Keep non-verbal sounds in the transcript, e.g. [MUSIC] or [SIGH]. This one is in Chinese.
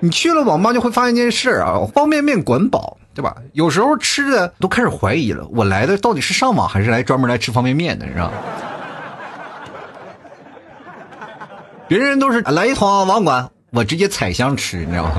你去了网吧就会发现一件事啊方便面管饱对吧？有时候吃的都开始怀疑了我来的到底是上网还是来专门来吃方便面的你知道 [LAUGHS] 别人都是来一桶网管我直接踩箱吃你知道吗？